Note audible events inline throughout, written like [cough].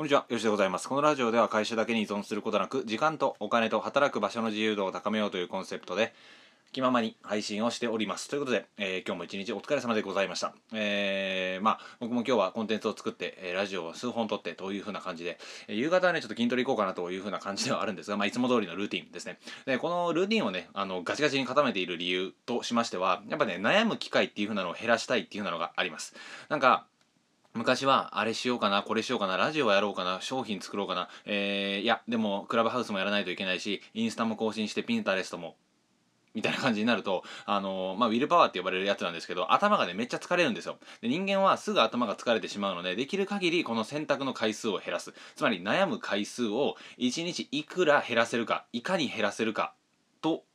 こんにちは、よしでございます。このラジオでは会社だけに依存することなく、時間とお金と働く場所の自由度を高めようというコンセプトで、気ままに配信をしております。ということで、えー今日も一日お疲れ様でございました。えー、まあ、僕も今日はコンテンツを作って、えーラジオを数本撮ってという風な感じで、え夕方はね、ちょっと筋トレ行こうかなという風な感じではあるんですが、まあ、いつも通りのルーティンですね。で、このルーティンをね、あの、ガチガチに固めている理由としましては、やっぱね、悩む機会っていう風なのを減らしたいっていう風なのがあります。なんか、昔はあれしようかなこれしようかなラジオやろうかな商品作ろうかなえー、いやでもクラブハウスもやらないといけないしインスタも更新してピンタレストもみたいな感じになると、あのーまあ、ウィルパワーって呼ばれるやつなんですけど、頭がね、めっちゃ疲れるんですよ。で人間はすぐ頭が疲れてしまうので、できる限りこの選択の回数を減らす。つまり悩む回数を1日いくら減らせるか、いかに減らせるか、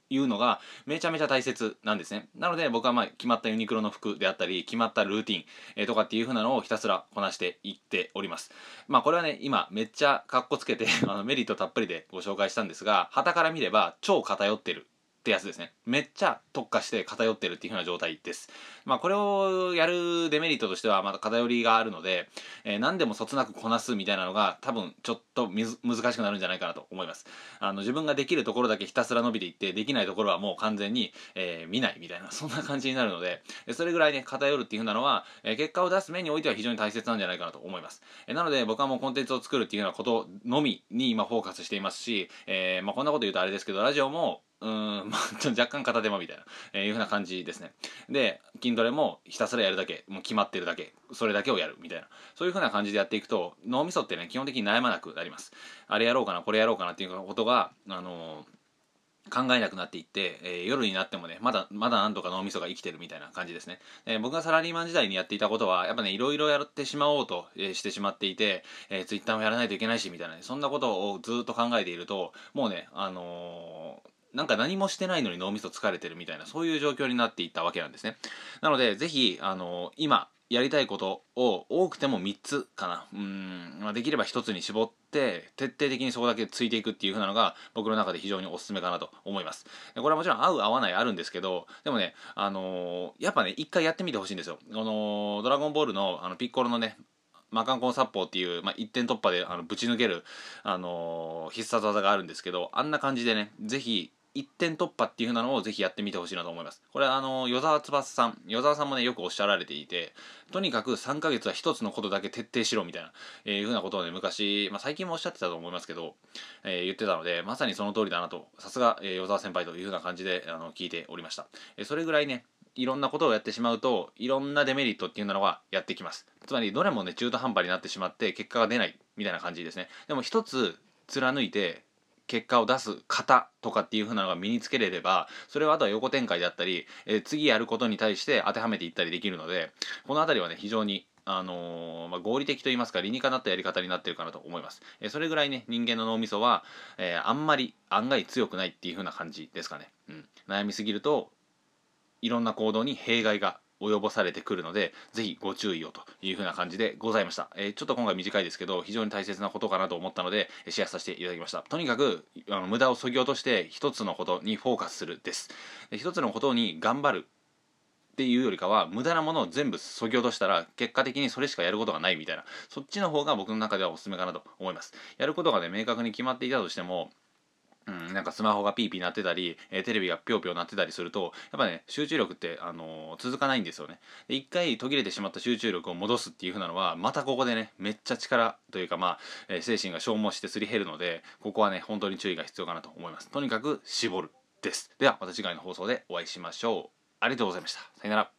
いうのがめちゃめちゃ大切なんですね。なので僕はまあ決まったユニクロの服であったり、決まったルーティン、えとかっていう風なのをひたすらこなしていっております。まあこれはね、今めっちゃかっこつけて [laughs] あのメリットたっぷりでご紹介したんですが、旗から見れば超偏ってる。ってやつですね。めっちゃ特化して偏ってるっていう風な状態です。まあこれをやるデメリットとしてはまだ偏りがあるので、えー何でもそつなくこなすみたいなのが多分ちょっと難しくなるんじゃないかなと思います。あの自分ができるところだけひたすら伸びていって、できないところはもう完全に、えー見ないみたいな、そんな感じになるので、それぐらいね、偏るっていう風なのは、え結果を出す面においては非常に大切なんじゃないかなと思います。えなので僕はもうコンテンツを作るっていうようなことのみに今フォーカスしていますし、えーまあこんなこと言うとあれですけど、ラジオもうん、まあ、ちょっと若干片手間みたいな、えーいうふうな感じですね。で、筋トレもひたすらやるだけ、もう決まってるだけ、それだけをやるみたいな、そういうふうな感じでやっていくと、脳みそってね、基本的に悩まなくなります。あれやろうかな、これやろうかなっていうことが、あのー考えなくなっていって、えー夜になってもね、まだ、まだなんとか脳みそが生きてるみたいな感じですね。えー僕がサラリーマン時代にやっていたことは、やっぱね、いろいろやってしまおうと、えーしてしまっていて、えー、ツイッターもやらないといけないし、みたいなね、そんなことをずっと考えていると、もうね、あのーなんか何もしてないのに脳みそ疲れてるみたいな、そういう状況になっていったわけなんですね。なので、ぜひ、あの今、やりたいことを多くても3つかな。うん、まあ、できれば1つに絞って、徹底的にそこだけついていくっていう風なのが、僕の中で非常におすすめかなと思います。これはもちろん合う合わないあるんですけど、でもね、あのーやっぱね、一回やってみてほしいんですよ。この、ドラゴンボールの、あの、ピッコロのね、魔漢コン殺法っていう、まあ、一点突破であのぶち抜ける、あのー必殺技があるんですけどあんな感じでねぜひ一点突破っていう風なのをぜひやってみてほしいなと思います。これはあの与沢翼さん与沢さんもねよくおっしゃられていてとにかく3ヶ月は一つのことだけ徹底しろみたいな、えーいう風なことをね昔、まあ、最近もおっしゃってたと思いますけど、えー言ってたのでまさにその通りだなとさすが、えー与沢先輩という風な感じであの聞いておりました、えーそれぐらいねいろんなことをやってしまうといろんなデメリットっていうのがやってきます。つまりどれもね中途半端になってしまって結果が出ないみたいな感じですね。でも一つ貫いて結果を出す型とかっていう風なのが身につけれればそれをあとは横展開であったり、えー次やることに対して当てはめていったりできるのでこの辺りはね非常にあのーまあ、合理的といいますか理にかなったやり方になってるかなと思います、えーそれぐらいね人間の脳みそは、えーあんまり案外強くないっていう風な感じですかね、うん、悩みすぎるといろんな行動に弊害が及ぼされてくるので、ぜひご注意をというふうな感じでございました。えーちょっと今回短いですけど、非常に大切なことかなと思ったので、シェアさせていただきました。とにかく、あの無駄を削ぎ落として、一つのことにフォーカスするです。で一つのことに頑張るっていうよりかは無駄なものを全部削ぎ落としたら結果的にそれしかやることがないみたいなそっちの方が僕の中ではおすすめかなと思いますやることがね明確に決まっていたとしてもうん、なんかスマホがピーピー鳴ってたり、えーテレビがぴょうぴょう鳴ってたりするとやっぱね集中力って、あのー続かないんですよね。で一回途切れてしまった集中力を戻すっていう風なのはまたここでねめっちゃ力というかまあ、えー精神が消耗してすり減るのでここはね本当に注意が必要かなと思います。とにかく絞るです。ではまた次回の放送でお会いしましょう。ありがとうございました。さよなら。